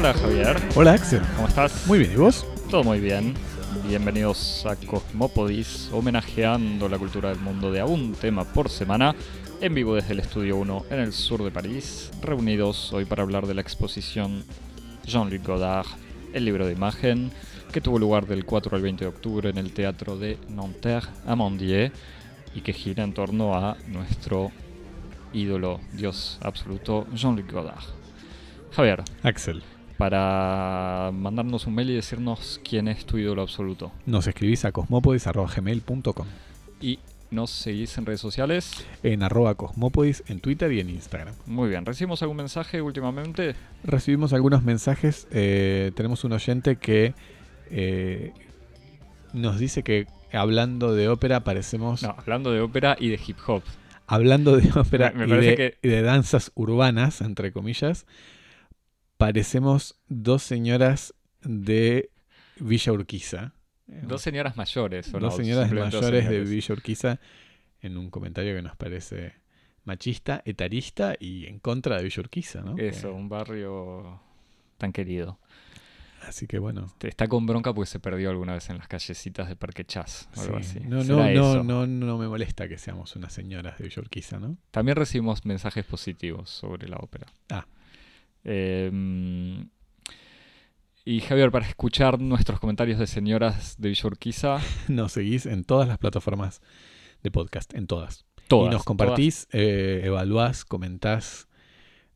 Hola Javier, Hola Axel. ¿cómo estás? Muy bien, ¿y vos? Todo muy bien. Bienvenidos a Cosmopodis, homenajeando la cultura del mundo de a un tema por semana, en vivo desde el Estudio 1 en el sur de París, reunidos hoy para hablar de la exposición Jean-Luc Godard, el libro de imagen, que tuvo lugar del 4 al 20 de octubre en el Teatro de Nanterre a Mandier y que gira en torno a nuestro ídolo, dios absoluto, Jean-Luc Godard. Javier, Axel. Para mandarnos un mail y decirnos quién es tu ídolo absoluto. Nos escribís a cosmopodis.gmail.com Y nos seguís en redes sociales. en arroba cosmopodis en Twitter y en Instagram. Muy bien, ¿recibimos algún mensaje últimamente? Recibimos algunos mensajes. eh, tenemos un oyente que eh, nos dice que hablando de ópera parecemos... No, hablando de ópera y de hip hop. Hablando de ópera Me- me y, parece de, que- y de danzas urbanas, entre comillas, parecemos dos señoras de Villa Urquiza. Eh, Dos señoras mayores, ¿o dos señoras dos mayores de. Villa Urquiza en un comentario que nos parece machista, etarista y en contra de Villa Urquiza, ¿no? Eso, Que- un barrio tan querido. así que bueno. Te- Está con bronca porque se perdió alguna vez en las callecitas de Parque Chas o algo sí. así. No, ¿Será no, no, no, no me molesta que seamos unas señoras de Villa Urquiza, ¿no? También recibimos mensajes positivos sobre la ópera. Ah. Eh, y Javier, para escuchar nuestros comentarios de señoras de Villa Urquiza, Nos seguís en todas las plataformas de podcast, en todas. todas. y nos compartís, eh, evaluás, comentás,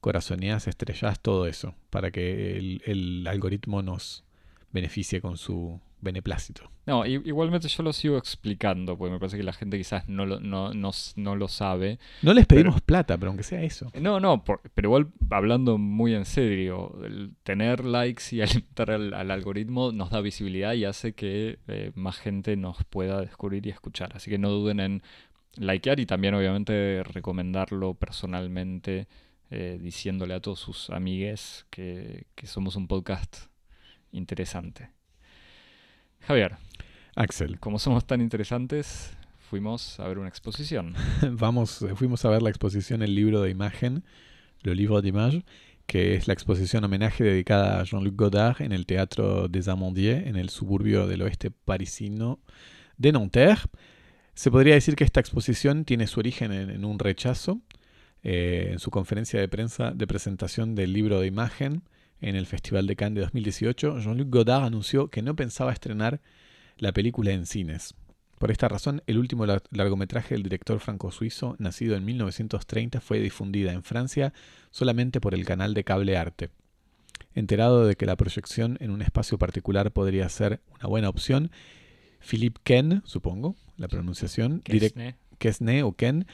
corazoneás, estrellás, todo eso, para que el, el algoritmo nos beneficie con su beneplácito. No, igualmente yo lo sigo explicando, porque me parece que la gente quizás no lo, no, no no lo sabe. No les pedimos plata, pero aunque sea eso. No, no, por- pero igual hablando muy en serio, el tener likes y alimentar al, al algoritmo nos da visibilidad y hace que eh, más gente nos pueda descubrir y escuchar. Así que no duden en likear y también obviamente recomendarlo personalmente, eh, diciéndole a todos sus amigues que, que somos un podcast interesante. Javier, Axel, como somos tan interesantes, fuimos a ver una exposición. vamos, eh, fuimos a ver la exposición El libro de imagen, Le Livre d'Image, que es la exposición homenaje dedicada a Jean-Luc Godard en el Teatro des Amandiers, en el suburbio del oeste parisino de Nanterre. Se podría decir que esta exposición tiene su origen en, en un rechazo. eh, en su conferencia de prensa de presentación del libro de imagen en el Festival de Cannes de 2018, Jean-Luc Godard anunció que no pensaba estrenar la película en cines. Por esta razón, el último lar- largometraje del director franco-suizo, nacido en 1930, fue difundida en Francia solamente por el canal de cable Arte. Enterado de que la proyección en un espacio particular podría ser una buena opción, Philippe Ken, supongo, la pronunciación, Quesne. Quesnay o Ken,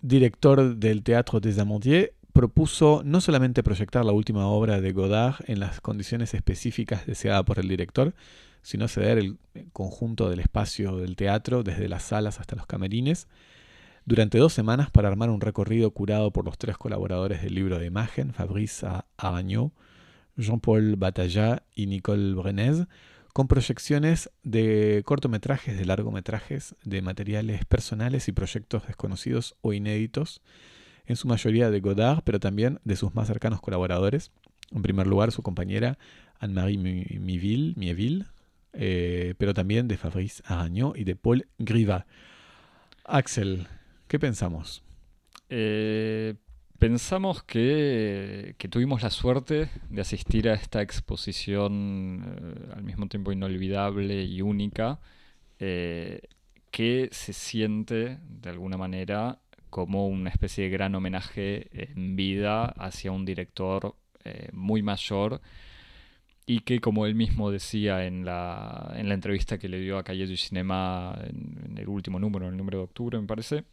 director del Teatro des Amandiers, propuso no solamente proyectar la última obra de Godard en las condiciones específicas deseadas por el director, sino ceder el conjunto del espacio del teatro, desde las salas hasta los camerines, durante dos semanas para armar un recorrido curado por los tres colaboradores del libro de imagen, Fabrice Aragnot, Jean-Paul Batallat y Nicole Brenez, con proyecciones de cortometrajes, de largometrajes, de materiales personales y proyectos desconocidos o inéditos, en su mayoría de Godard, pero también de sus más cercanos colaboradores. En primer lugar, su compañera Anne-Marie Mi- Miville, Mieville, eh, pero también de Fabrice Aragnot y de Paul Grivat. Axel, ¿qué pensamos? Eh, pensamos que, que tuvimos la suerte de asistir a esta exposición eh, al mismo tiempo inolvidable y única, que se siente de alguna manera como una especie de gran homenaje en vida hacia un director eh, muy mayor y que como él mismo decía en la, en la entrevista que le dio a Calle du Cinema en, en el último número, en el número de octubre me parece,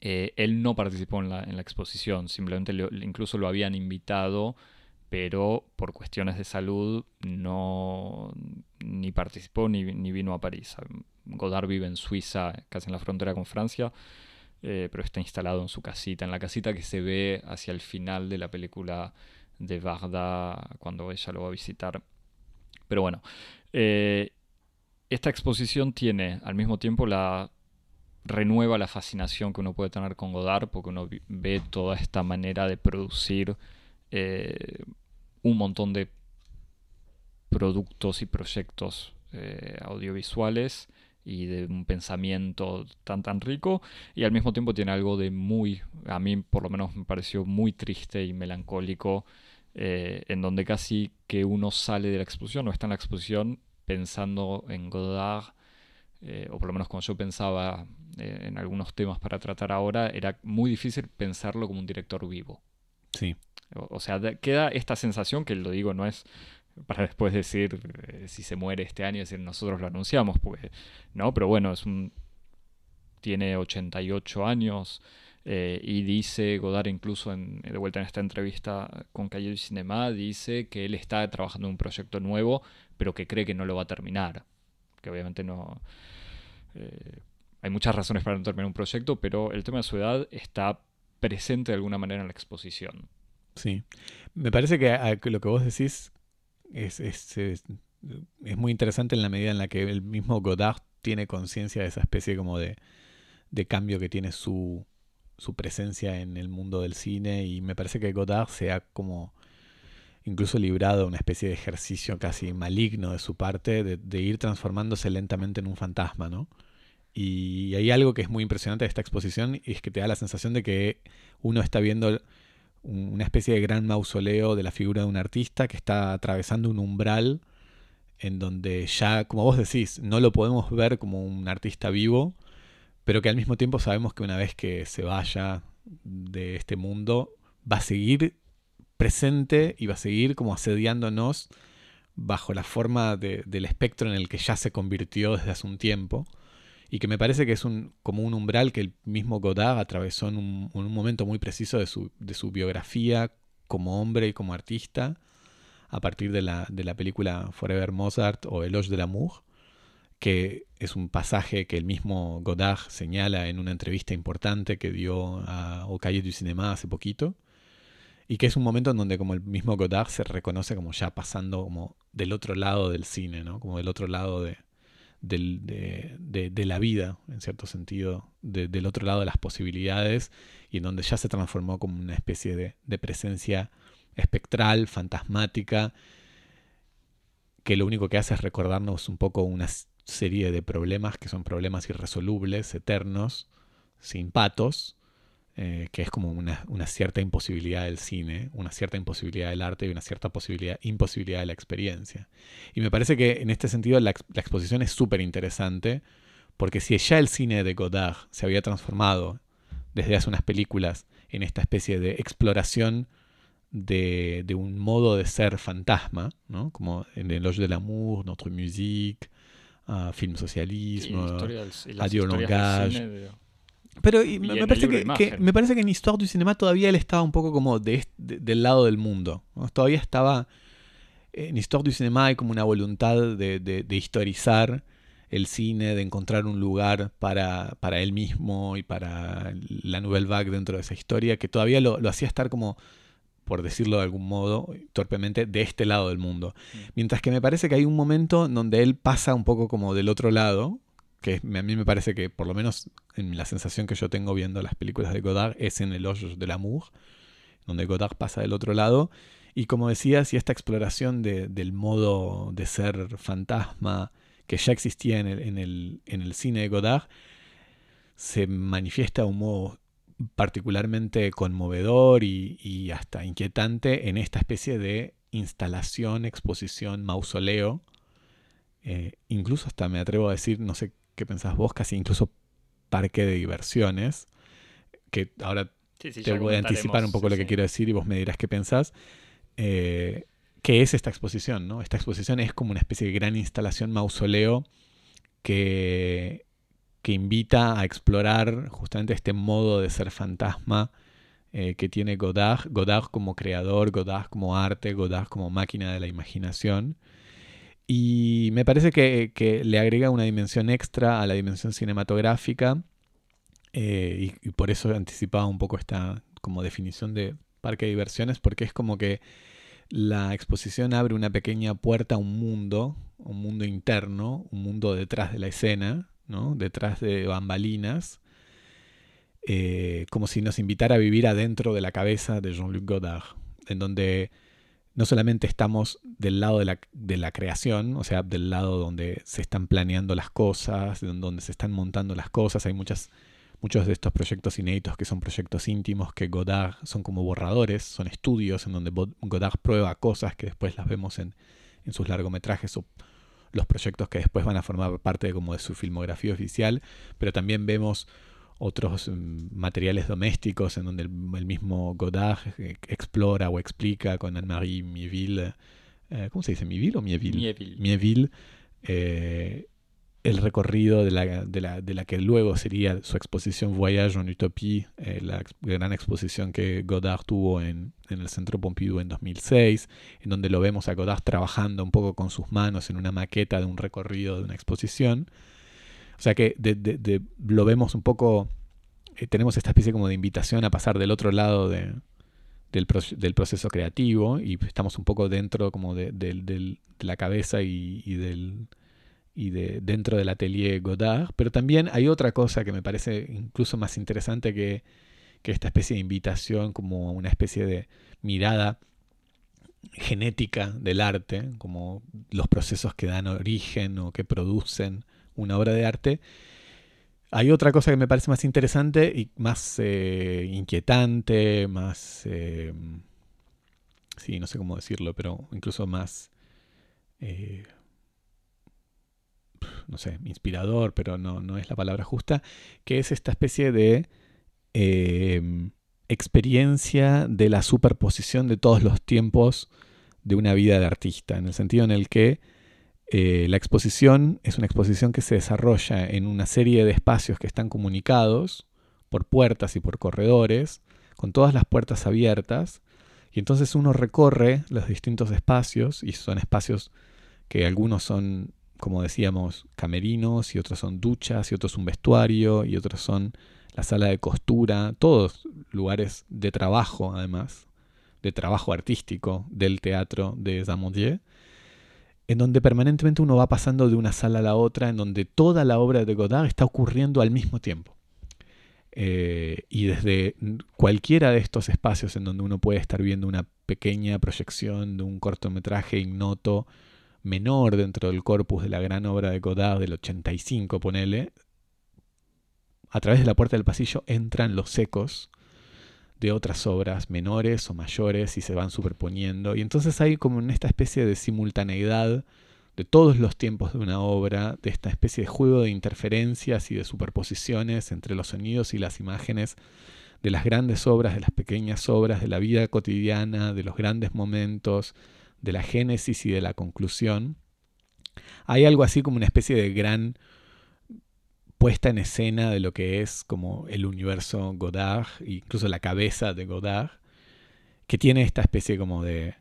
eh, él no participó en la, en la exposición, simplemente lo- incluso lo habían invitado, pero por cuestiones de salud no ni participó ni, ni vino a París. Godard vive en Suiza, casi en la frontera con Francia, eh, pero está instalado en su casita, en la casita que se ve hacia el final de la película de Varda cuando ella lo va a visitar. Pero bueno, eh, esta exposición tiene al mismo tiempo la renueva la fascinación que uno puede tener con Godard porque uno ve toda esta manera de producir eh, un montón de productos y proyectos audiovisuales y de un pensamiento tan tan rico y al mismo tiempo tiene algo de muy, a mí por lo menos me pareció muy triste y melancólico, eh, en donde casi que uno sale de la exposición o está en la exposición pensando en Godard, eh, o por lo menos cuando yo pensaba eh, en algunos temas para tratar ahora, era muy difícil pensarlo como un director vivo. Sí. O, sea, queda esta sensación que lo digo, no es para después decir eh, si se muere este año, decir nosotros lo anunciamos, porque no, pero bueno, es un tiene 88 años eh, y dice Godard incluso en, de vuelta en esta entrevista con Calle Cinema, dice que él está trabajando en un proyecto nuevo, pero que cree que no lo va a terminar, que obviamente no... Eh, hay muchas razones para no terminar un proyecto, pero el tema de su edad está presente de alguna manera en la exposición. Sí. Me parece que lo que vos decís es, es, muy interesante en la medida en la que el mismo Godard tiene conciencia de esa especie como de, de cambio que tiene su, su, presencia en el mundo del cine y me parece que Godard se ha como incluso librado una especie de ejercicio casi maligno de su parte de, de ir transformándose lentamente en un fantasma, ¿no? Y hay algo que es muy impresionante de esta exposición y es que te da la sensación de que uno está viendo una especie de gran mausoleo de la figura de un artista que está atravesando un umbral en donde ya, como vos decís, no lo podemos ver como un artista vivo, pero que al mismo tiempo sabemos que una vez que se vaya de este mundo, va a seguir presente y va a seguir como asediándonos bajo la forma del espectro en el que ya se convirtió desde hace un tiempo y que me parece que es un, como un umbral que el mismo Godard atravesó en un, momento muy preciso de su, de su, biografía como hombre y como artista, a partir de la, de la película Forever Mozart o Eloge de l'amour, que es un pasaje que el mismo Godard señala en una entrevista importante que dio a Au Cahiers du Cinéma hace poquito, y que es un momento en donde como el mismo Godard se reconoce como ya pasando como del otro lado del cine, ¿no? como del otro lado de, de, la vida, en cierto sentido, del otro lado de las posibilidades, y en donde ya se transformó como una especie de, presencia espectral, fantasmática, que lo único que hace es recordarnos un poco una serie de problemas que son problemas irresolubles, eternos, sin patos, eh, que es como una, cierta imposibilidad del cine, una cierta imposibilidad del arte y una cierta posibilidad, imposibilidad de la experiencia. Y me parece que en este sentido la, exposición es súper interesante, porque si ya el cine de Godard se había transformado desde hace unas películas en esta especie de exploración de, un modo de ser fantasma, ¿no? como en El Hoge de l'amour, Notre Musique, uh, Film Socialisme, Adieu Langage. Pero me, parece que, me parece que en Histoire du Cinema todavía él estaba un poco como de, del lado del mundo. Todavía estaba. En Histoire du Cinema hay como una voluntad de, de, historizar el cine, de encontrar un lugar para, para, él mismo y para la Nouvelle Vague dentro de esa historia, que todavía lo, lo, hacía estar como, por decirlo de algún modo, torpemente, de este lado del mundo. Mm. Mientras que me parece que hay un momento donde él pasa un poco como del otro lado, que a mí me parece que, por lo menos en la sensación que yo tengo viendo las películas de Godard, es en El Hoyo del Amour, donde Godard pasa del otro lado. Y como decías, y esta exploración del modo de ser fantasma que ya existía en el, en el, en el cine de Godard, se manifiesta de un modo particularmente conmovedor y, hasta inquietante en esta especie de instalación, exposición, mausoleo. Eh, incluso hasta me atrevo a decir, no sé qué pensás vos, casi incluso parque de diversiones, que ahora te voy a anticipar un poco lo que quiero decir y vos me dirás qué pensás. Eh, ¿Qué es esta exposición? ¿no? Esta exposición es como una especie de gran instalación mausoleo que, que invita a explorar justamente este modo de ser fantasma eh, que tiene Godard, Godard como creador, Godard como arte, Godard como máquina de la imaginación. Y me parece que, le agrega una dimensión extra a la dimensión cinematográfica. Eh, y, por eso anticipaba un poco esta como definición de parque de diversiones, porque es como que la exposición abre una pequeña puerta a un mundo, un mundo interno, un mundo detrás de la escena, ¿no? detrás de bambalinas, eh, como si nos invitara a vivir adentro de la cabeza de Jean-Luc Godard, en donde no solamente estamos del lado de la, de la, creación, o sea, del lado donde se están planeando las cosas, donde se están montando las cosas, hay muchas, muchos de estos proyectos inéditos que son proyectos íntimos, que Godard son como borradores, son estudios en donde Godard prueba cosas que después las vemos en, en sus largometrajes o los proyectos que después van a formar parte como de su filmografía oficial, pero también vemos otros mm, materiales domésticos en donde el, mismo Godard eh, explora o explica con Anne-Marie Mieville, eh, ¿cómo se dice? ¿Mieville o Mieville? Mieville. Mieville eh, el recorrido de la, de, la, de la, que luego sería su exposición Voyage en Utopie, la gran exposición que Godard tuvo en, en, el Centro Pompidou en 2006, en donde lo vemos a Godard trabajando un poco con sus manos en una maqueta de un recorrido de una exposición. O sea que de, lo vemos un poco, eh, tenemos esta especie como de invitación a pasar del otro lado del, del, proceso creativo y estamos un poco dentro como de, la cabeza y, del y de dentro del atelier Godard, pero también hay otra cosa que me parece incluso más interesante que esta especie de invitación como una especie de mirada genética del arte, como los procesos que dan origen o que producen una obra de arte. Hay otra cosa que me parece más interesante y más eh, inquietante, más... Eh, sí, no sé cómo decirlo, pero incluso más... Eh, no sé, inspirador, pero no, no, es la palabra justa, que es esta especie de experiencia de la superposición de todos los tiempos de una vida de artista, en el sentido en el que eh, la exposición es una exposición que se desarrolla en una serie de espacios que están comunicados por puertas y por corredores, con todas las puertas abiertas, y entonces uno recorre los distintos espacios, y son espacios que algunos son, como decíamos, camerinos, y otros son duchas, y otros un vestuario, y otros son la sala de costura, todos lugares de trabajo además, de trabajo artístico del teatro de Zamondier en donde permanentemente uno va pasando de una sala a la otra, en donde toda la obra de Godard está ocurriendo al mismo tiempo. Eh, y desde cualquiera de estos espacios en donde uno puede estar viendo una pequeña proyección de un cortometraje ignoto menor dentro del corpus de la gran obra de Godard del 85, ponele, a través de la puerta del pasillo entran los ecos de otras obras menores o mayores y se van superponiendo. Y entonces hay como esta especie de simultaneidad de todos los tiempos de una obra, de esta especie de juego de interferencias y de superposiciones entre los sonidos y las imágenes de las grandes obras, de las pequeñas obras, de la vida cotidiana, de los grandes momentos, de la génesis y de la conclusión. Hay algo así como una especie de gran puesta en escena de lo que es como el universo Godard, incluso la cabeza de Godard, que tiene esta especie como de,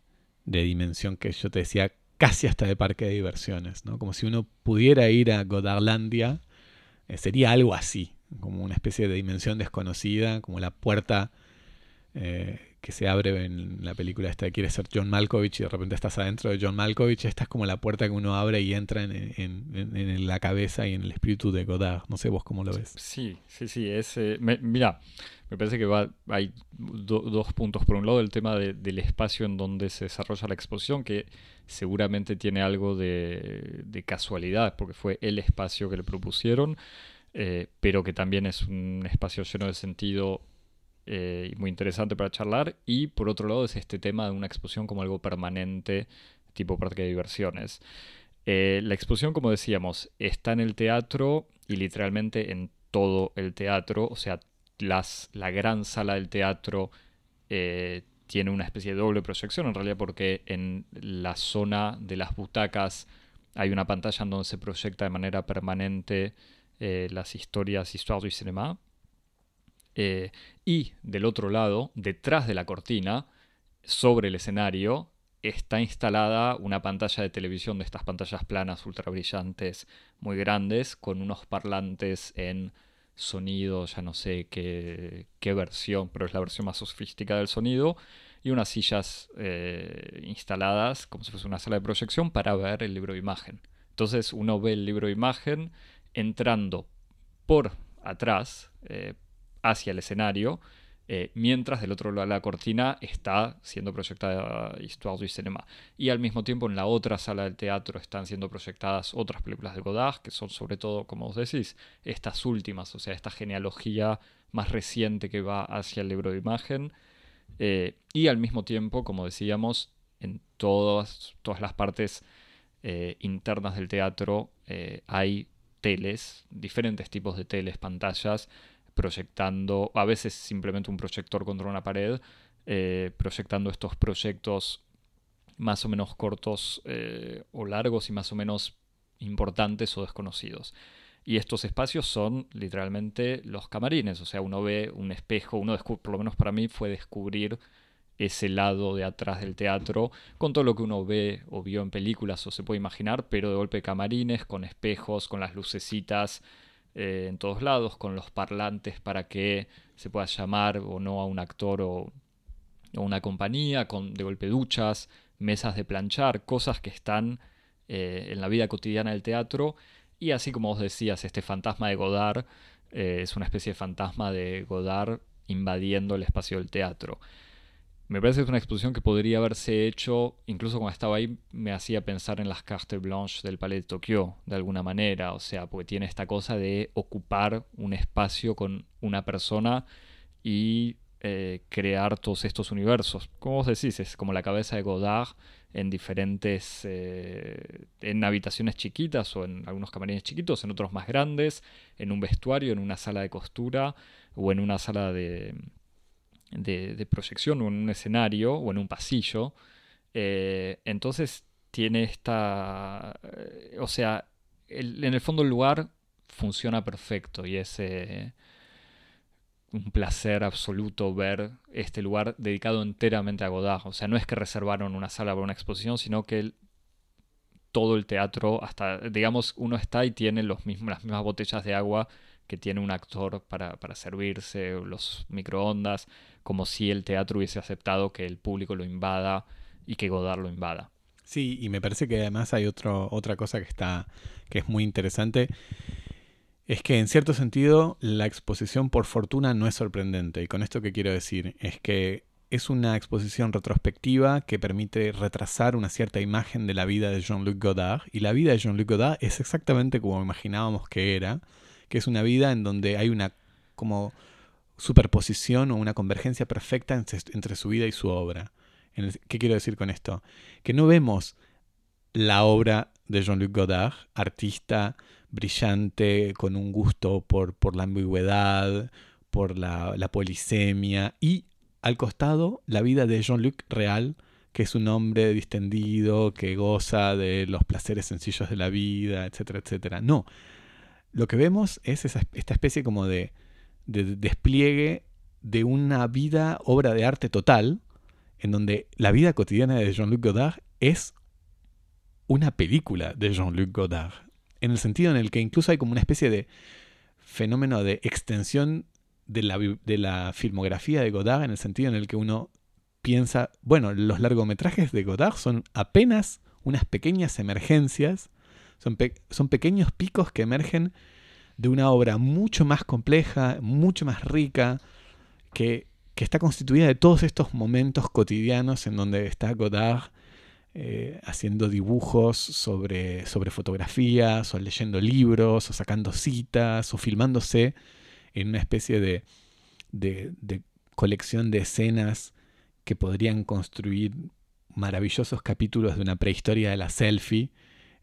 dimensión que yo te decía casi hasta de parque de diversiones, ¿no? Como si uno pudiera ir a Godardlandia, eh, sería algo así, como una especie de dimensión desconocida, como la puerta eh, que se abre en la película esta de quiere ser John Malkovich y de repente estás adentro de John Malkovich, esta es como la puerta que uno abre y entra en, la cabeza y en el espíritu de Godard. No sé vos cómo lo ves. Sí, sí, sí. Es, eh, mira, me parece que va, hay dos puntos. Por un lado, el tema del espacio en donde se desarrolla la exposición, que seguramente tiene algo de, casualidad, porque fue el espacio que le propusieron. Eh, pero que también es un espacio lleno de sentido eh, muy interesante para charlar. Y por otro lado es este tema de una exposición como algo permanente, tipo parque de diversiones. Eh, la exposición, como decíamos, está en el teatro y literalmente en todo el teatro, o sea, las, la gran sala del teatro eh, tiene una especie de doble proyección, en realidad porque en la zona de las butacas hay una pantalla en donde se proyecta de manera permanente las historias Histoire du Cinéma, eh, y del otro lado, detrás de la cortina, sobre el escenario, está instalada una pantalla de televisión de estas pantallas planas ultra brillantes muy grandes con unos parlantes en sonido, ya no sé qué, versión, pero es la versión más sofisticada del sonido, y unas sillas eh, instaladas como si fuese una sala de proyección para ver el libro de imagen. Entonces uno ve el libro de imagen entrando por atrás, eh, hacia el escenario eh, mientras del otro lado de la cortina está siendo proyectada Histoire du Cinéma. Y al mismo tiempo en la otra sala del teatro están siendo proyectadas otras películas de Godard, que son sobre todo, como vos decís, estas últimas, o sea, esta genealogía más reciente que va hacia el libro de imagen. Eh, y al mismo tiempo, como decíamos, en todas, todas las partes eh, internas del teatro hay teles, diferentes tipos de teles, pantallas, proyectando, a veces simplemente un proyector contra una pared, eh, proyectando estos proyectos más o menos cortos eh, o largos y más o menos importantes o desconocidos. Y estos espacios son literalmente los camarines, o sea, uno ve un espejo, uno por lo menos para mí fue descubrir ese lado de atrás del teatro, con todo lo que uno ve o vio en películas o se puede imaginar, pero de golpe camarines, con espejos, con las lucecitas, eh, en todos lados, con los parlantes para que se pueda llamar o no a un actor o, una compañía, con de golpe duchas, mesas de planchar, cosas que están eh, en la vida cotidiana del teatro. Y así como vos decías, este fantasma de Godard eh, es una especie de fantasma de Godard invadiendo el espacio del teatro. Me parece que es una exposición que podría haberse hecho, incluso cuando estaba ahí, me hacía pensar en las cartes blanches del Palais de Tokio, de alguna manera, o sea, porque tiene esta cosa de ocupar un espacio con una persona y eh, crear todos estos universos. Como vos decís, es como la cabeza de Godard en diferentes, eh, en habitaciones chiquitas o en algunos camarines chiquitos, en otros más grandes, en un vestuario, en una sala de costura o en una sala de de, proyección o en un escenario o en un pasillo. Eh, entonces tiene esta... Eh, o sea, en el fondo el lugar funciona perfecto y es eh, un placer absoluto ver este lugar dedicado enteramente a Godard. O sea, no es que reservaron una sala para una exposición, sino que todo el teatro, hasta, digamos, uno está y tiene los las mismas botellas de agua que tiene un actor para, para servirse, los microondas, como si el teatro hubiese aceptado que el público lo invada y que Godard lo invada. Sí, y me parece que además hay otro, otra cosa que está que es muy interesante. Es que en cierto sentido la exposición por fortuna no es sorprendente. Y con esto que quiero decir es que es una exposición retrospectiva que permite retrasar una cierta imagen de la vida de Jean-Luc Godard. Y la vida de Jean-Luc Godard es exactamente como imaginábamos que era, que es una vida en donde hay una como superposición o una convergencia perfecta entre, su vida y su obra. ¿Qué quiero decir con esto? Que no vemos la obra de Jean-Luc Godard, artista brillante, con un gusto por, la ambigüedad, por la, la, polisemia, y al costado la vida de Jean-Luc real, que es un hombre distendido, que goza de los placeres sencillos de la vida, etcétera, etcétera. No, lo que vemos es esta especie como de de despliegue de una vida, obra de arte total, en donde la vida cotidiana de Jean-Luc Godard es una película de Jean-Luc Godard, en el sentido en el que incluso hay como una especie de fenómeno de extensión de la, de la filmografía de Godard, en el sentido en el que uno piensa, bueno, los largometrajes de Godard son apenas unas pequeñas emergencias, son, son pequeños picos que emergen de una obra mucho más compleja, mucho más rica, que, está constituida de todos estos momentos cotidianos en donde está Godard eh, haciendo dibujos sobre, sobre fotografías, o leyendo libros, o sacando citas, o filmándose en una especie de, de, de colección de escenas que podrían construir maravillosos capítulos de una prehistoria de la selfie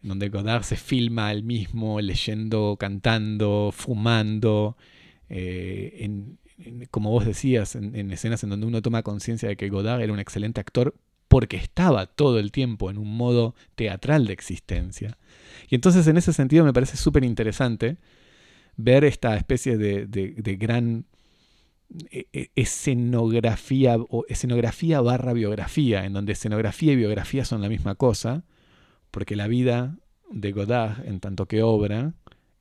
donde Godard se filma él mismo leyendo, cantando, fumando, eh, como vos decías, en, escenas en donde uno toma conciencia de que Godard era un excelente actor porque estaba todo el tiempo en un modo teatral de existencia. Y entonces en ese sentido me parece súper interesante ver esta especie de, gran e, e, escenografía o escenografía barra biografía, en donde escenografía y biografía son la misma cosa, porque la vida de Godard, en tanto que obra,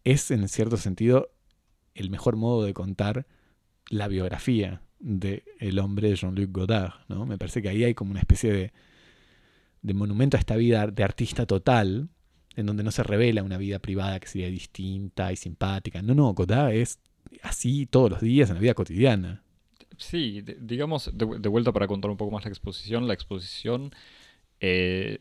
es en cierto sentido el mejor modo de contar la biografía del el hombre de Jean-Luc Godard. ¿no? Me parece que ahí hay como una especie de, de monumento a esta vida de artista total, en donde no se revela una vida privada que sería distinta y simpática. No, no, Godard es así todos los días en la vida cotidiana. sí, digamos, de, vuelta para contar un poco más la exposición, la exposición eh,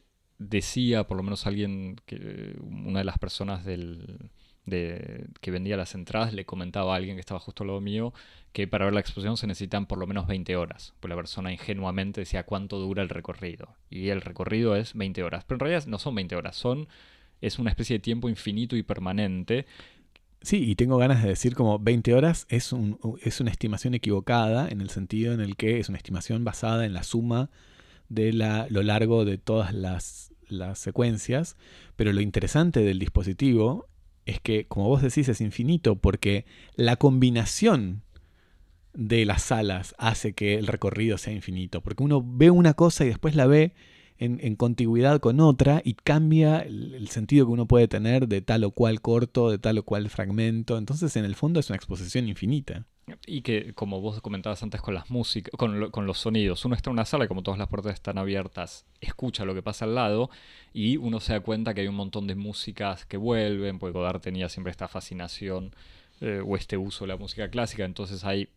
decía, por lo menos alguien, que una de las personas del, de, que vendía las entradas le comentaba a alguien que estaba justo al lado mío que para ver la exposición se necesitan por lo menos 20 horas. Pues la persona ingenuamente decía cuánto dura el recorrido. Y el recorrido es 20 horas. Pero en realidad no son 20 horas, son es una especie de tiempo infinito y permanente. Sí, y tengo ganas de decir como 20 horas es, un, es una estimación equivocada en el sentido en el que es una estimación basada en la suma de la, lo largo de todas las, las secuencias, pero lo interesante del dispositivo es que, como vos decís, es infinito porque la combinación de las salas hace que el recorrido sea infinito, porque uno ve una cosa y después la ve en, en contigüidad con otra y cambia el, el, sentido que uno puede tener de tal o cual corto, de tal o cual fragmento, entonces en el fondo es una exposición infinita. Y que, como vos comentabas antes con las músicas, con, con, los sonidos, uno está en una sala y como todas las puertas están abiertas, escucha lo que pasa al lado y uno se da cuenta que hay un montón de músicas que vuelven, porque Godard tenía siempre esta fascinación eh, o este uso de la música clásica, entonces hay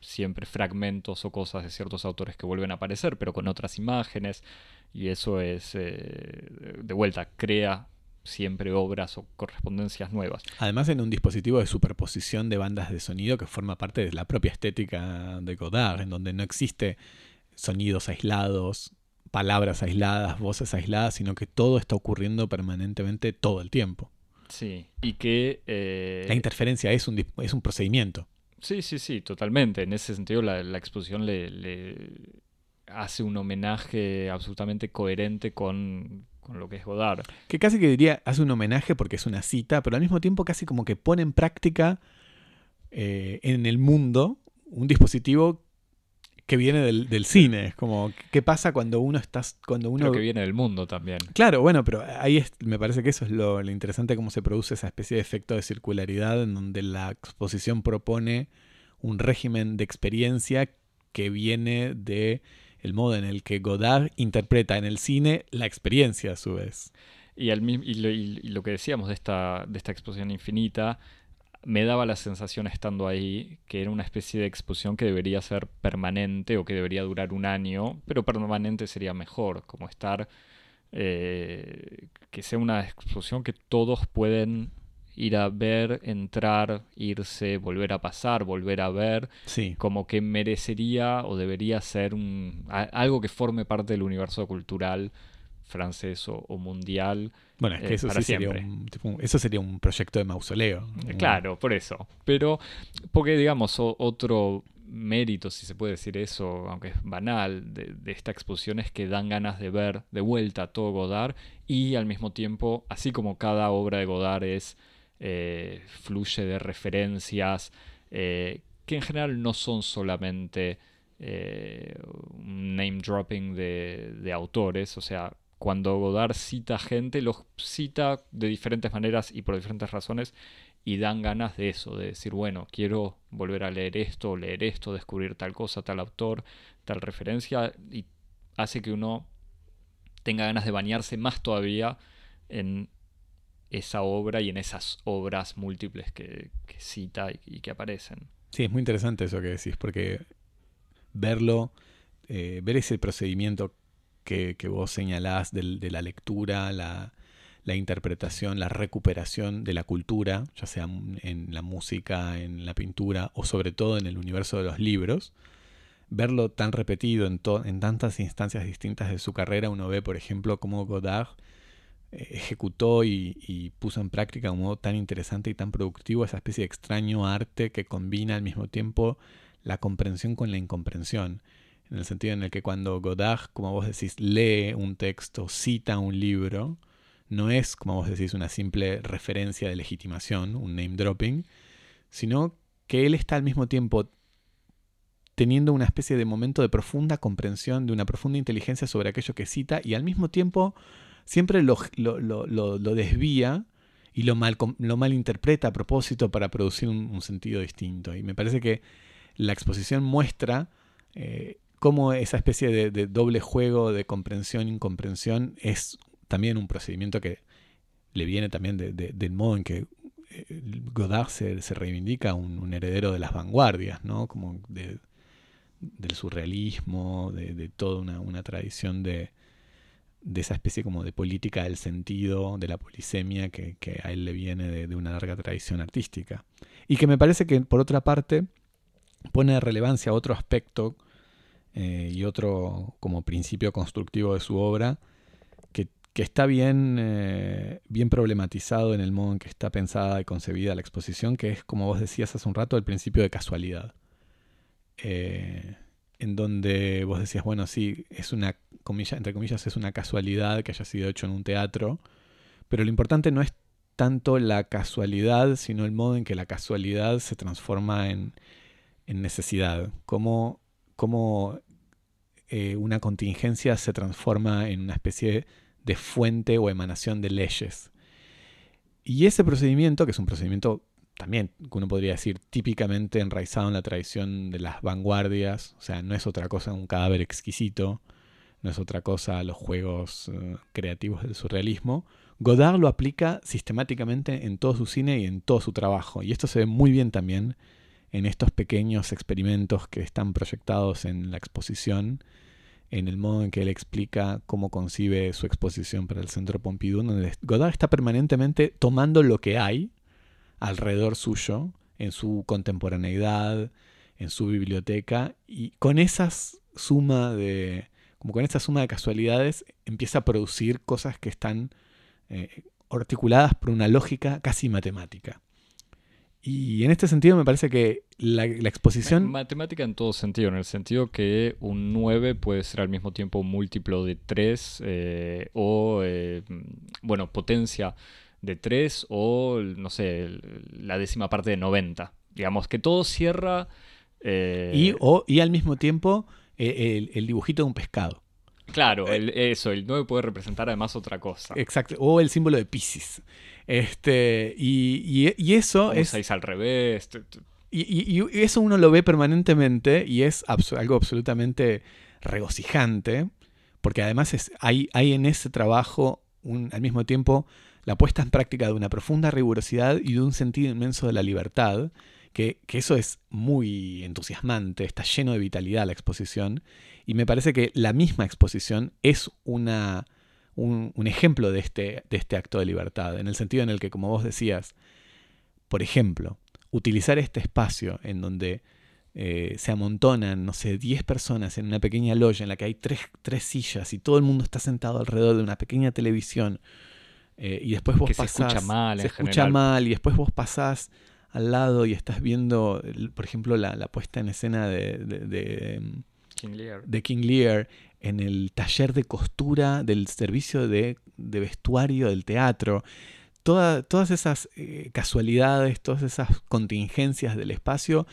siempre fragmentos o cosas de ciertos autores que vuelven a aparecer, pero con otras imágenes, y eso es, eh, de vuelta, crea siempre obras o correspondencias nuevas. Además en un dispositivo de superposición de bandas de sonido que forma parte de la propia estética de Godard, en donde no existe sonidos aislados, palabras aisladas, voces aisladas, sino que todo está ocurriendo permanentemente todo el tiempo. Sí, y que... Eh... La interferencia es un, es un procedimiento. Sí, sí, sí, totalmente. En ese sentido la, la exposición le, le hace un homenaje absolutamente coherente con con lo que es Godard. Que casi que diría, hace un homenaje porque es una cita, pero al mismo tiempo casi como que pone en práctica eh, en el mundo un dispositivo que viene del, del, cine. Es como, ¿qué pasa cuando uno está. Cuando uno... que viene del mundo también. Claro, bueno, pero ahí es, me parece que eso es lo, lo interesante, cómo se produce esa especie de efecto de circularidad en donde la exposición propone un régimen de experiencia que viene de el modo en el que Godard interpreta en el cine la experiencia a su vez. Y, lo, que decíamos de esta, de esta exposición infinita, me daba la sensación estando ahí que era una especie de exposición que debería ser permanente o que debería durar un año, pero permanente sería mejor, como estar, eh, que sea una exposición que todos pueden ir a ver, entrar, irse, volver a pasar, volver a ver, sí. como que merecería o debería ser un, algo que forme parte del universo cultural francés o, mundial. Bueno, es que eh, eso, sería un, eso sería un proyecto de mausoleo. Eh, claro, por eso. Pero, porque digamos, otro mérito, si se puede decir eso, aunque es banal, de, de, esta exposición es que dan ganas de ver de vuelta todo Godard y al mismo tiempo, así como cada obra de Godard es eh, fluye de referencias eh, que en general no son solamente eh, un name dropping de, autores, o sea, cuando Godard cita gente, los cita de diferentes maneras y por diferentes razones y dan ganas de eso, de decir, bueno, quiero volver a leer esto, leer esto, descubrir tal cosa, tal autor, tal referencia, y hace que uno tenga ganas de bañarse más todavía en esa obra y en esas obras múltiples que, cita y, que aparecen. Sí, es muy interesante eso que decís, porque verlo, eh, ver ese procedimiento que, vos señalás de, la lectura, la, la, interpretación, la recuperación de la cultura, ya sea en la música, en la pintura o sobre todo en el universo de los libros, verlo tan repetido en, en tantas instancias distintas de su carrera, uno ve, por ejemplo, cómo Godard ejecutó y, puso en práctica de un modo tan interesante y tan productivo esa especie de extraño arte que combina al mismo tiempo la comprensión con la incomprensión. En el sentido en el que cuando Godard, como vos decís, lee un texto, cita un libro, no es, como vos decís, una simple referencia de legitimación, un name dropping, sino que él está al mismo tiempo teniendo una especie de momento de profunda comprensión, de una profunda inteligencia sobre aquello que cita y al mismo tiempo siempre lo, lo, desvía y lo, mal, lo malinterpreta a propósito para producir un, sentido distinto. Y me parece que la exposición muestra eh, cómo esa especie de, doble juego de comprensión-incomprensión es también un procedimiento que le viene también del modo en que eh, Godard se, reivindica un, heredero de las vanguardias, ¿no? Como de, del surrealismo, de, toda una, tradición de, de, esa especie como de política del sentido, de la polisemia que, a él le viene de, una larga tradición artística. Y que me parece que, por otra parte, pone de relevancia otro aspecto eh, y otro como principio constructivo de su obra, que, está bien, eh, bien problematizado en el modo en que está pensada y concebida la exposición, que es, como vos decías hace un rato, el principio de casualidad. Eh, en donde vos decías, bueno, sí, es una, comilla, entre comillas, es una casualidad que haya sido hecho en un teatro, pero lo importante no es tanto la casualidad, sino el modo en que la casualidad se transforma en, en necesidad, cómo, cómo eh, una contingencia se transforma en una especie de fuente o emanación de leyes. Y ese procedimiento, que es un procedimiento también, uno podría decir, típicamente enraizado en la tradición de las vanguardias, o sea, no es otra cosa un cadáver exquisito, no es otra cosa los juegos eh, creativos del surrealismo, Godard lo aplica sistemáticamente en todo su cine y en todo su trabajo, y esto se ve muy bien también en estos pequeños experimentos que están proyectados en la exposición, en el modo en que él explica cómo concibe su exposición para el Centro Pompidou, donde Godard está permanentemente tomando lo que hay alrededor suyo, en su contemporaneidad, en su biblioteca, y con esa suma de, como con esa suma de casualidades, empieza a producir cosas que están eh, articuladas por una lógica casi matemática. Y en este sentido me parece que la, exposición... Matemática en todo sentido, en el sentido que un 9 puede ser al mismo tiempo un múltiplo de 3 eh, o, eh, bueno, potencia de 3 o, no sé, la décima parte de 90. Digamos que todo cierra... Eh, y, o, y al mismo tiempo el, el dibujito de un pescado. Claro, eso, el 9 puede representar además otra cosa. Exacto, o el símbolo de Pisces. Este, y, y, eso es... al revés. Y, y, eso uno lo ve permanentemente y es algo absolutamente regocijante, porque además es, hay, hay en ese trabajo un, al mismo tiempo la puesta en práctica de una profunda rigurosidad y de un sentido inmenso de la libertad, que, que eso es muy entusiasmante, está lleno de vitalidad la exposición, y me parece que la misma exposición es una un, ejemplo de este, de este acto de libertad, en el sentido en el que, como vos decías, por ejemplo, utilizar este espacio en donde eh, se amontonan, no sé, 10 personas en una pequeña loya en la que hay tres, sillas y todo el mundo está sentado alrededor de una pequeña televisión eh, y después vos pasás... Se escucha mal, Se escucha mal y después vos pasás al lado y estás viendo, por ejemplo, la, puesta en escena de, de, King Lear. de King Lear en el taller de costura del servicio de, vestuario del teatro. todas esas eh, casualidades, todas esas contingencias del espacio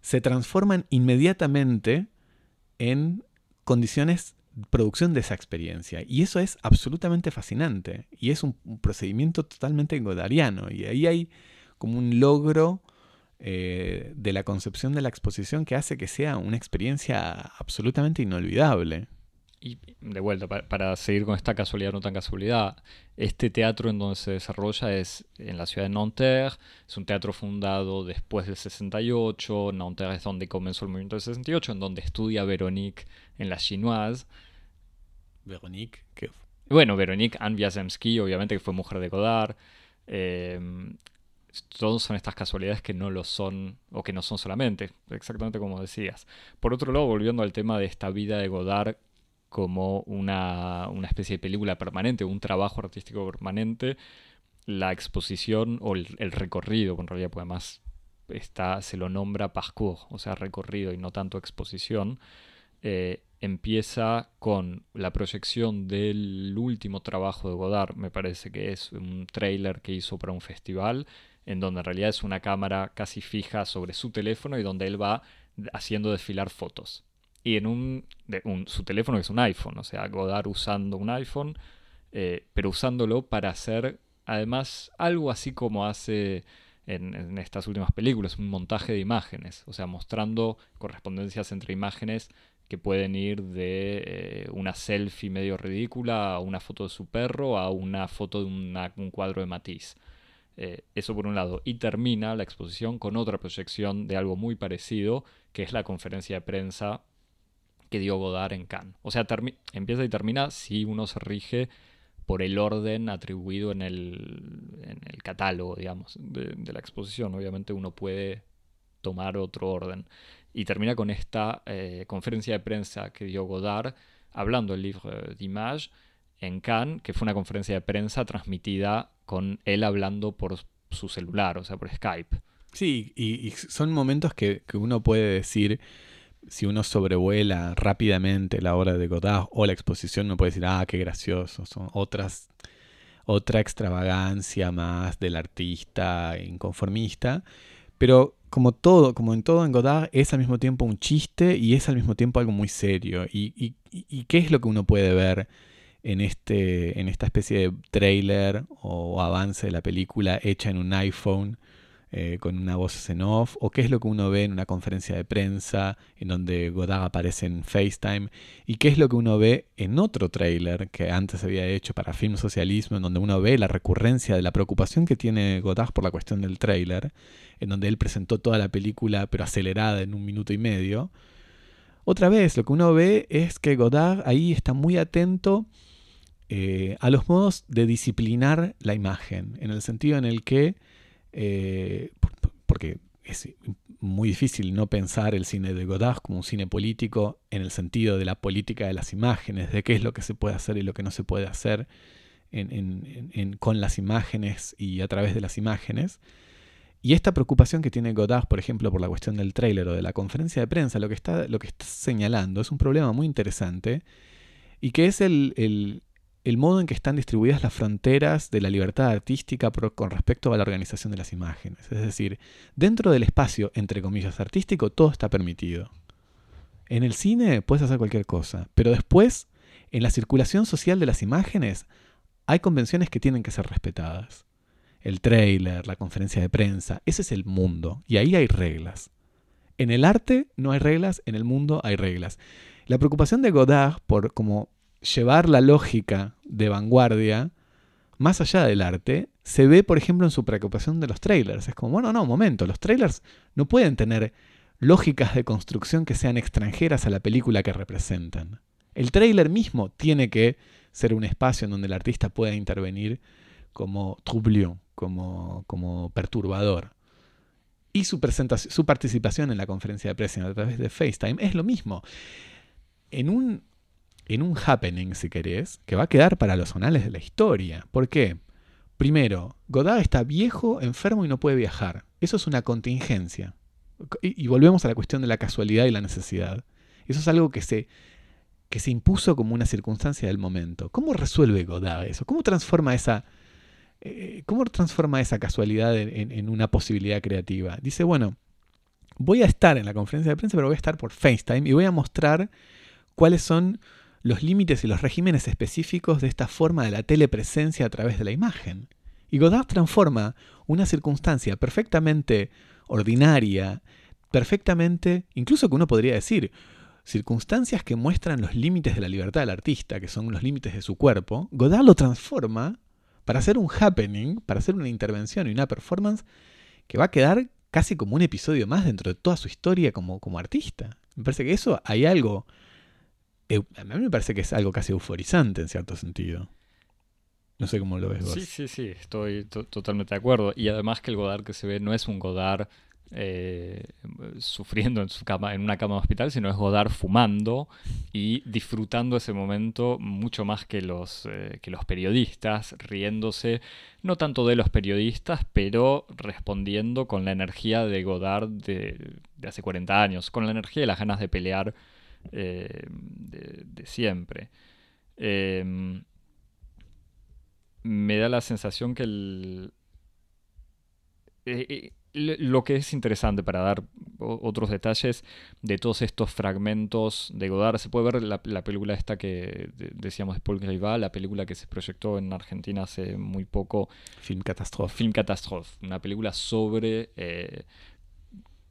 se transforman inmediatamente en condiciones producción de esa experiencia. Y eso es absolutamente fascinante. Y es un, procedimiento totalmente godariano. Y ahí hay como un logro eh, de la concepción de la exposición que hace que sea una experiencia absolutamente inolvidable. Y de vuelta, para, seguir con esta casualidad, no tan casualidad, este teatro en donde se desarrolla es en la ciudad de Nanterre, es un teatro fundado después del 68, Nanterre es donde comenzó el movimiento del 68, en donde estudia Véronique en la Chinoise. Véronique, ¿qué? Bueno, Véronique Anne Wiazemsky, obviamente que fue mujer de Godard. Eh, todos son estas casualidades que no lo son, o que no son solamente, exactamente como decías. Por otro lado, volviendo al tema de esta vida de Godard como una, especie de película permanente, un trabajo artístico permanente, la exposición o el, recorrido, con realidad además está, se lo nombra parcours, o sea, recorrido y no tanto exposición, eh, empieza con la proyección del último trabajo de Godard, me parece que es un trailer que hizo para un festival, en donde en realidad es una cámara casi fija sobre su teléfono y donde él va haciendo desfilar fotos y en un, su teléfono que es un iPhone, o sea, Godard usando un iPhone, eh, pero usándolo para hacer además algo así como hace en, estas últimas películas, un montaje de imágenes, o sea, mostrando correspondencias entre imágenes que pueden ir de eh, una selfie medio ridícula a una foto de su perro a una foto de un cuadro de Matisse. Eh, eso por un lado. Y termina la exposición con otra proyección de algo muy parecido, que es la conferencia de prensa que dio Godard en Cannes. O sea, empieza y termina si uno se rige por el orden atribuido en el, en el catálogo, digamos, de, la exposición. Obviamente uno puede tomar otro orden. Y termina con esta eh, conferencia de prensa que dio Godard hablando del libro d'Image en Cannes, que fue una conferencia de prensa transmitida con él hablando por su celular, o sea, por Skype. Sí, y, son momentos que, uno puede decir, si uno sobrevuela rápidamente la obra de Godard o la exposición, uno puede decir, ah, qué gracioso, son otras, otra extravagancia más del artista inconformista, pero como todo, como en todo en Godard, es al mismo tiempo un chiste y es al mismo tiempo algo muy serio. ¿Y, y, qué es lo que uno puede ver en, este, en esta especie de trailer o avance de la película hecha en un iPhone? Eh, con una voz en off, o qué es lo que uno ve en una conferencia de prensa en donde Godard aparece en FaceTime, y qué es lo que uno ve en otro trailer que antes había hecho para Film Socialismo, en donde uno ve la recurrencia de la preocupación que tiene Godard por la cuestión del trailer, en donde él presentó toda la película pero acelerada en un minuto y medio. Otra vez, lo que uno ve es que Godard ahí está muy atento eh, a los modos de disciplinar la imagen, en el sentido en el que eh, porque es muy difícil no pensar el cine de Godard como un cine político en el sentido de la política de las imágenes, de qué es lo que se puede hacer y lo que no se puede hacer con las imágenes y a través de las imágenes. Y esta preocupación que tiene Godard, por ejemplo, por la cuestión del tráiler o de la conferencia de prensa, lo que, está, lo que está señalando es un problema muy interesante y que es el, el modo en que están distribuidas las fronteras de la libertad artística con respecto a la organización de las imágenes. Es decir, dentro del espacio, entre comillas, artístico, todo está permitido. En el cine puedes hacer cualquier cosa, pero después, en la circulación social de las imágenes, hay convenciones que tienen que ser respetadas. El trailer, la conferencia de prensa, ese es el mundo, y ahí hay reglas. En el arte no hay reglas, en el mundo hay reglas. La preocupación de Godard por como llevar la lógica de vanguardia más allá del arte se ve, por ejemplo, en su preocupación de los trailers. Es como, bueno, no, momento, los trailers no pueden tener lógicas de construcción que sean extranjeras a la película que representan. El trailer mismo tiene que ser un espacio en donde el artista pueda intervenir como troublion, como, como perturbador. Y su, presentación, su participación en la conferencia de prensa a través de FaceTime es lo mismo. En un en un happening, si querés, que va a quedar para los anales de la historia. ¿Por qué? Primero, Godard está viejo, enfermo y no puede viajar. Eso es una contingencia. Y, volvemos a la cuestión de la casualidad y la necesidad. Eso es algo que se, que se impuso como una circunstancia del momento. ¿Cómo resuelve Godard eso? ¿Cómo transforma esa, eh, ¿cómo transforma esa casualidad en, en, una posibilidad creativa? Dice, bueno, voy a estar en la conferencia de prensa, pero voy a estar por FaceTime y voy a mostrar cuáles son los límites y los regímenes específicos de esta forma de la telepresencia a través de la imagen. Y Godard transforma una circunstancia perfectamente ordinaria, perfectamente, incluso que uno podría decir, circunstancias que muestran los límites de la libertad del artista, que son los límites de su cuerpo, Godard lo transforma para hacer un happening, para hacer una intervención y una performance que va a quedar casi como un episodio más dentro de toda su historia como, como artista. Me parece que eso hay algo a mí me parece que es algo casi euforizante en cierto sentido. No sé cómo lo ves vos. Sí, sí, sí, estoy totalmente de acuerdo. Y además que el Godard que se ve no es un Godard eh, sufriendo en su cama, en una cama de hospital, sino es Godard fumando y disfrutando ese momento mucho más que los, eh, que los periodistas, riéndose, no tanto de los periodistas, pero respondiendo con la energía de Godard de, de hace 40 años, con la energía y las ganas de pelear eh, de, siempre. Em, me da la sensación que el, eh, eh, lo que es interesante para dar otros detalles de todos estos fragmentos de Godard, se puede ver la, película esta que decíamos de Paul Greival, la película que se proyectó en Argentina hace muy poco. Film Catastrophe. Film Catastrophe, una película sobre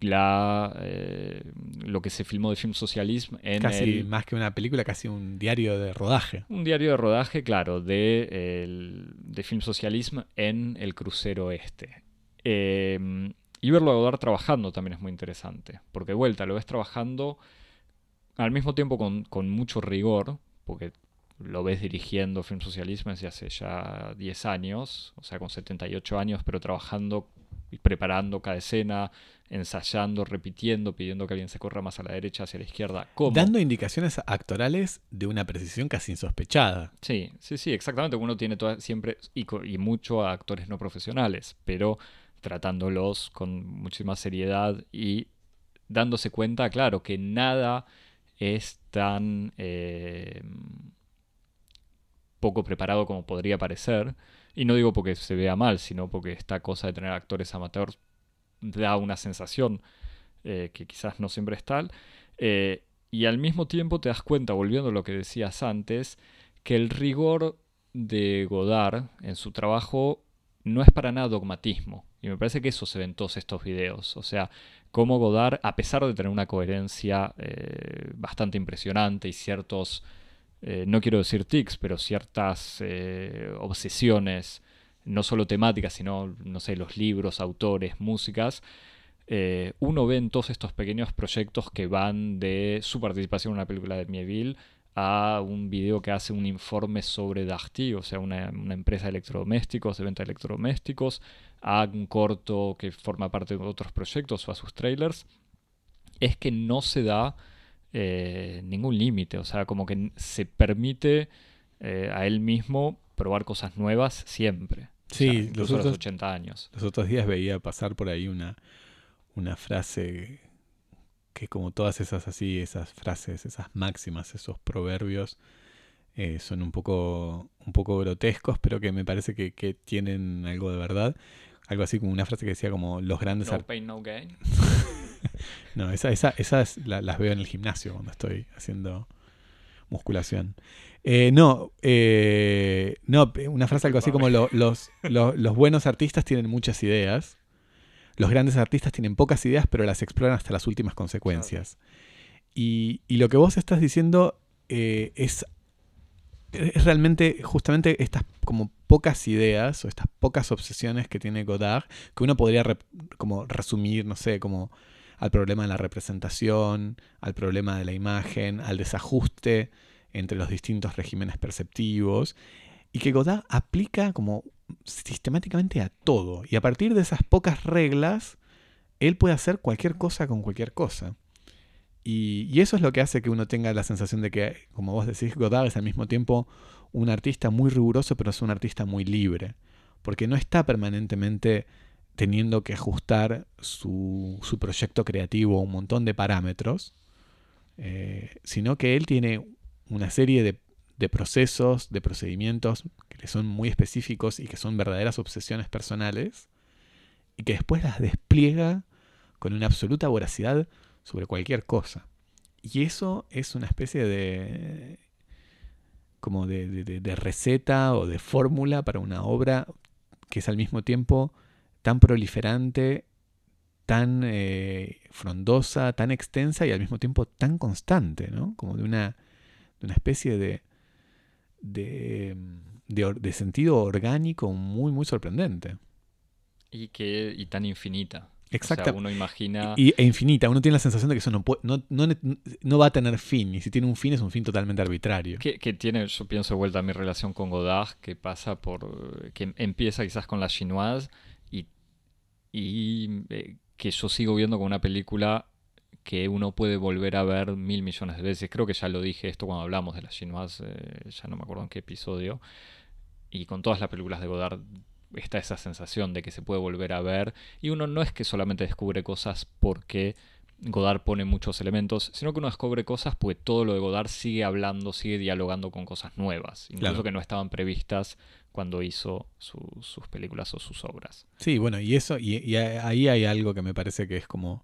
la, eh, lo que se filmó de Film Socialism en casi más que una película casi un diario de rodaje. Un diario de rodaje claro de, de Film Socialism en el crucero este. Em, y verlo a Godard trabajando también es muy interesante porque de vuelta lo ves trabajando al mismo tiempo con, con mucho rigor, porque lo ves dirigiendo Film Socialismo desde hace ya 10 años, o sea, con 78 años, pero trabajando y preparando cada escena, ensayando, repitiendo, pidiendo que alguien se corra más a la derecha, hacia la izquierda. ¿Cómo? Dando indicaciones actorales de una precisión casi insospechada. Sí, sí, sí, exactamente. Uno tiene toda, siempre y, y mucho a actores no profesionales, pero tratándolos con muchísima seriedad y dándose cuenta, claro, que nada es tan eh, poco preparado como podría parecer. Y no digo porque se vea mal, sino porque esta cosa de tener actores amateurs da una sensación eh, que quizás no siempre es tal. Eh, y al mismo tiempo te das cuenta, volviendo a lo que decías antes, que el rigor de Godard en su trabajo no es para nada dogmatismo. Y me parece que eso se ve en todos estos videos. O sea, cómo Godard, a pesar de tener una coherencia eh, bastante impresionante y ciertos, no quiero decir tics, pero ciertas obsesiones, no solo temáticas, sino, no sé, los libros, autores, músicas, eh, uno ve en todos estos pequeños proyectos que van de su participación en una película de Mieville a un video que hace un informe sobre Darty, o sea, una, una empresa de electrodomésticos, de venta de electrodomésticos, a un corto que forma parte de otros proyectos o a sus trailers, es que no se da eh, ningún límite, o sea, como que se permite eh, a él mismo probar cosas nuevas siempre. O Sí, los incluso a los otros- 80 años. Los otros días veía pasar por ahí una, una frase que como todas esas así, esas frases, esas máximas, esos proverbios, eh, son un poco, un poco grotescos, pero que me parece que, que tienen algo de verdad. Algo así como una frase que decía como los grandes No ar- pain, no gain. No, esa, esa, esas la- las veo en el gimnasio cuando estoy haciendo musculación. Eh, no, eh, no, una frase algo así como lo- los, lo- los buenos artistas tienen muchas ideas, los grandes artistas tienen pocas ideas, pero las exploran hasta las últimas consecuencias. Y, y lo que vos estás diciendo eh, es, es realmente justamente estas como pocas ideas o estas pocas obsesiones que tiene Godard, que uno podría como resumir, no sé, como al problema de la representación, al problema de la imagen, al desajuste entre los distintos regímenes perceptivos, y que Godard aplica como sistemáticamente a todo. Y a partir de esas pocas reglas, él puede hacer cualquier cosa con cualquier cosa. Y, y eso es lo que hace que uno tenga la sensación de que, como vos decís, Godard es al mismo tiempo un artista muy riguroso, pero es un artista muy libre. Porque no está permanentemente teniendo que ajustar su, su proyecto creativo a un montón de parámetros, eh, sino que él tiene una serie de, de procesos, de procedimientos que le son muy específicos y que son verdaderas obsesiones personales, y que después las despliega con una absoluta voracidad sobre cualquier cosa. Y eso es una especie de como de, de- receta o de fórmula para una obra que es al mismo tiempo tan proliferante, tan eh, frondosa, tan extensa y al mismo tiempo tan constante, ¿no? Como de una, de una especie de, de, de sentido orgánico muy, muy sorprendente. Y, que, y tan infinita. O Exacta- sea, uno imagina... Y, e infinita. Uno tiene la sensación de que eso no, puede- no, no, no va a tener fin. Y si tiene un fin, es un fin totalmente arbitrario. Que, que tiene, yo pienso de vuelta a mi relación con Godard, que pasa por. que empieza quizás con la chinoise y, eh, que yo sigo viendo como una película que uno puede volver a ver mil millones de veces. Creo que ya lo dije esto cuando hablamos de la chinoise, eh, ya no me acuerdo en qué episodio. Y con todas las películas de Godard está esa sensación de que se puede volver a ver. Y uno no es que solamente descubre cosas porque Godard pone muchos elementos, sino que uno descubre cosas porque todo lo de Godard sigue hablando, sigue dialogando con cosas nuevas, incluso Claro. que no estaban previstas cuando hizo su- sus películas o sus obras. Sí, bueno, y eso, y, y ahí hay algo que me parece que es como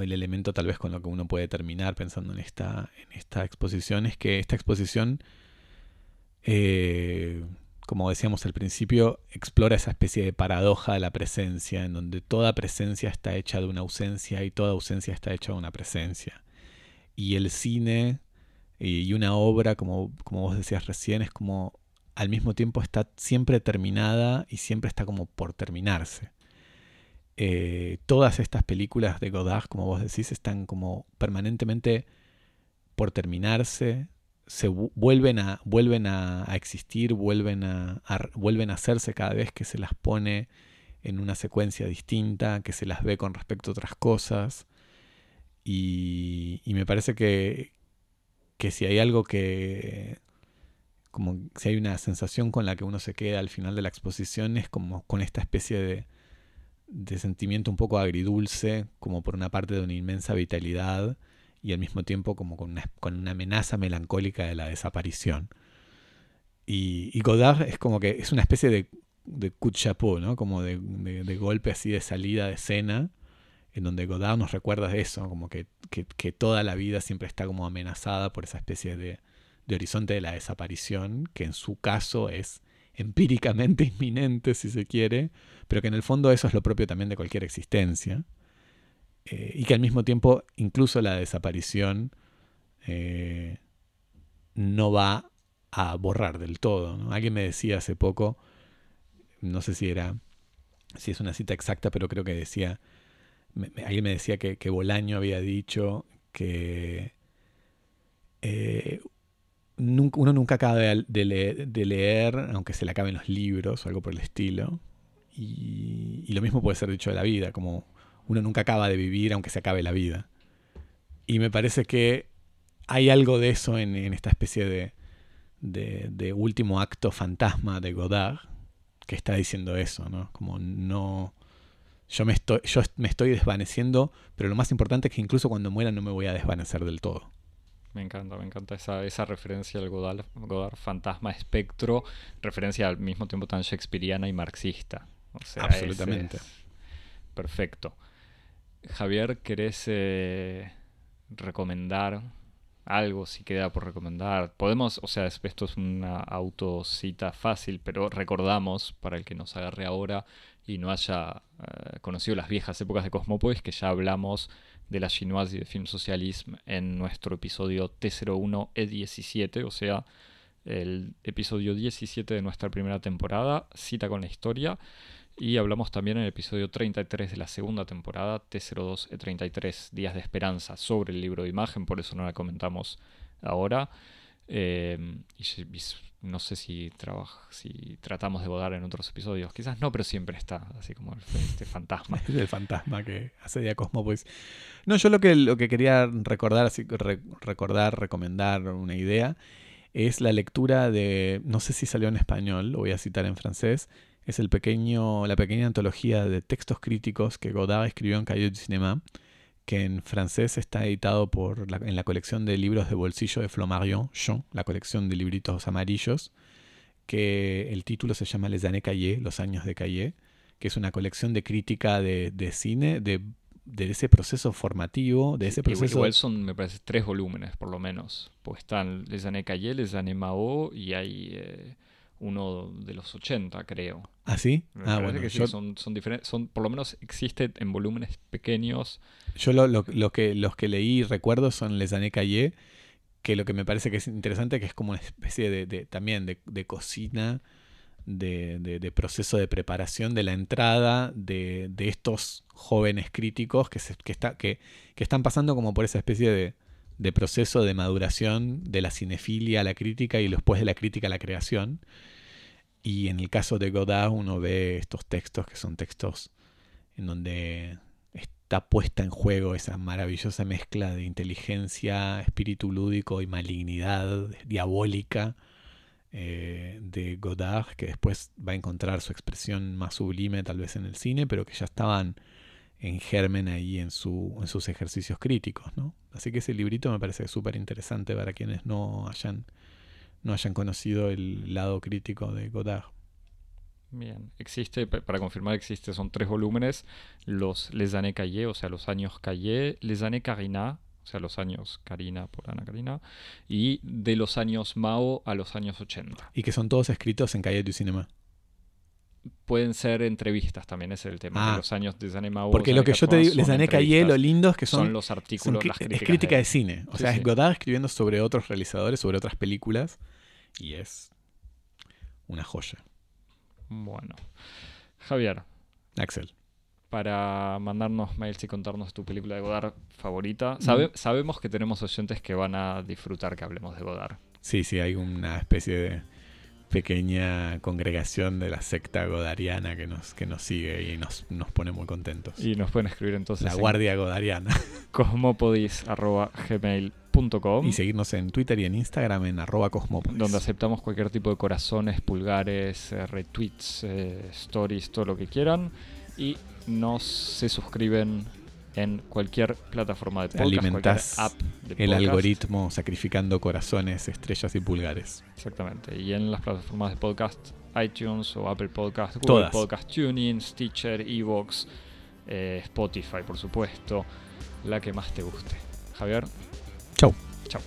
el elemento tal vez con lo que uno puede terminar pensando en esta, en esta exposición, es que esta exposición, eh, como decíamos al principio, explora esa especie de paradoja de la presencia, en donde toda presencia está hecha de una ausencia y toda ausencia está hecha de una presencia. Y el cine y y una obra, como, como vos decías recién, es como al mismo tiempo está siempre terminada y siempre está como por terminarse. Eh, todas estas películas de Godard, como vos decís, están como permanentemente por terminarse, se vuelven a, vuelven a, existir, vuelven a, vuelven a hacerse cada vez que se las pone en una secuencia distinta, que se las ve con respecto a otras cosas. Y, y me parece que, que si hay algo que, como si hay una sensación con la que uno se queda al final de la exposición, es como con esta especie de, de sentimiento un poco agridulce, como por una parte de una inmensa vitalidad y al mismo tiempo como con una, con una amenaza melancólica de la desaparición. Y, Godard es como que es una especie de, de coup de chapeau, ¿no? Como de, de, golpe así de salida de escena, en donde Godard nos recuerda de eso, como que, que, que, toda la vida siempre está como amenazada por esa especie de, de horizonte de la desaparición, que en su caso es empíricamente inminente, si se quiere, pero que en el fondo eso es lo propio también de cualquier existencia. Eh, y que al mismo tiempo incluso la desaparición eh, no va a borrar del todo. Alguien me decía hace poco, no sé si era, si es una cita exacta, pero creo que decía, alguien me decía que, Bolaño había dicho que eh, uno nunca acaba de, leer, aunque se le acaben los libros o algo por el estilo. Y, y, lo mismo puede ser dicho de la vida, como uno nunca acaba de vivir aunque se acabe la vida. Y me parece que hay algo de eso en, esta especie de, de, último acto fantasma de Godard que está diciendo eso, ¿no? Como no... Yo me, estoy, yo me estoy desvaneciendo, pero lo más importante es que incluso cuando muera no me voy a desvanecer del todo. Me encanta, me encanta esa, esa referencia al Godard, Godard fantasma espectro, referencia al mismo tiempo tan shakespeariana y marxista. Absolutamente. perfecto. Javier, ¿querés eh, recomendar algo si queda por recomendar? Podemos, o sea, esto es una autocita fácil, pero recordamos, para el que nos agarre ahora y no haya eh, conocido las viejas épocas de Cosmópolis, que ya hablamos de la chinoise y de Film Socialisme en nuestro episodio T01E17, o sea, el episodio 17 de nuestra primera temporada, cita con la historia. Y hablamos también en el episodio 33 de la segunda temporada, T02E33, Días de Esperanza, sobre el libro de imagen, por eso no la comentamos ahora. Y no sé si, si tratamos de bodar en otros episodios, quizás no, pero siempre está, así como este fantasma. El fantasma que hace día Cosmópolis. No, yo lo que, lo que quería recordar, así, recordar, recomendar una idea, es la lectura de, no sé si salió en español, lo voy a citar en francés, es el pequeño, la pequeña antología de textos críticos que Godard escribió en Cahiers du Cinéma, que en francés está editado por en la colección de libros de bolsillo de Flammarion, Jean, la colección de libritos amarillos, que el título se llama Les années Cahiers, los años de Cahiers, que es una colección de crítica de, cine, de, ese proceso formativo, de ese proceso... Igual son, me parece, tres volúmenes, por lo menos. Pues están Les années Cahiers, Les années Mao y hay... Eh, uno de los 80, creo. ¿Ah, sí? ah, bueno. Que son, son diferentes, son, por lo menos existe en volúmenes pequeños. Yo lo, lo, lo, que, los que leí y recuerdo son Les Années Cahiers, que lo que me parece que es interesante que es como una especie de, de también de, de cocina, de, de, proceso de preparación de la entrada de, estos jóvenes críticos que, se, que, está, que, que están pasando como por esa especie de, de proceso de maduración de la cinefilia a la crítica y después de la crítica a la creación. Y en el caso de Godard uno ve estos textos que son textos en donde está puesta en juego esa maravillosa mezcla de inteligencia, espíritu lúdico y malignidad diabólica eh, de Godard, que después va a encontrar su expresión más sublime tal vez en el cine, pero que ya estaban en germen ahí en, su, en sus ejercicios críticos. ¿no? Así que ese librito me parece súper interesante para quienes no hayan, no hayan conocido el lado crítico de Godard. Bien, existe, para confirmar, existe, son tres volúmenes, los Les années Cahiers, o sea, los años Cahiers, Les années Carina, o sea, los años Karina por Ana Karina, y de los años Mao a los años 80. Y que son todos escritos en Cahiers du Cinéma pueden ser entrevistas también, ese es el tema. de ah. los años de Zanema Porque lo que yo te digo, les Zané Calle, lo lindo es que son, son los artículos, las críticas. Es crítica de, cine. O sea, es Godard escribiendo sobre otros realizadores, sobre otras películas. Y es una joya. Bueno. Javier. Axel. para mandarnos mails y contarnos tu película de Godard favorita. Mm. Sabe- Sabemos que tenemos oyentes que van a disfrutar que hablemos de Godard. Sí, sí, hay una especie de pequeña congregación de la secta godariana que nos, que nos sigue y nos, nos pone muy contentos. Y nos pueden escribir entonces la en guardia godariana. cosmopodis.gmail.com y seguirnos en Twitter y en Instagram en arroba cosmópolis. donde aceptamos cualquier tipo de corazones, pulgares, eh, retweets, eh, stories, todo lo que quieran. Y nos se suscriben en cualquier plataforma de podcast, Alimentás app de el algoritmo sacrificando corazones, estrellas y pulgares. Exactamente. Y en las plataformas de podcast, iTunes o Apple Podcast, Google Podcast Tuning, Stitcher, Evox, eh, Spotify, por supuesto, la que más te guste. Javier. Chau. Chau.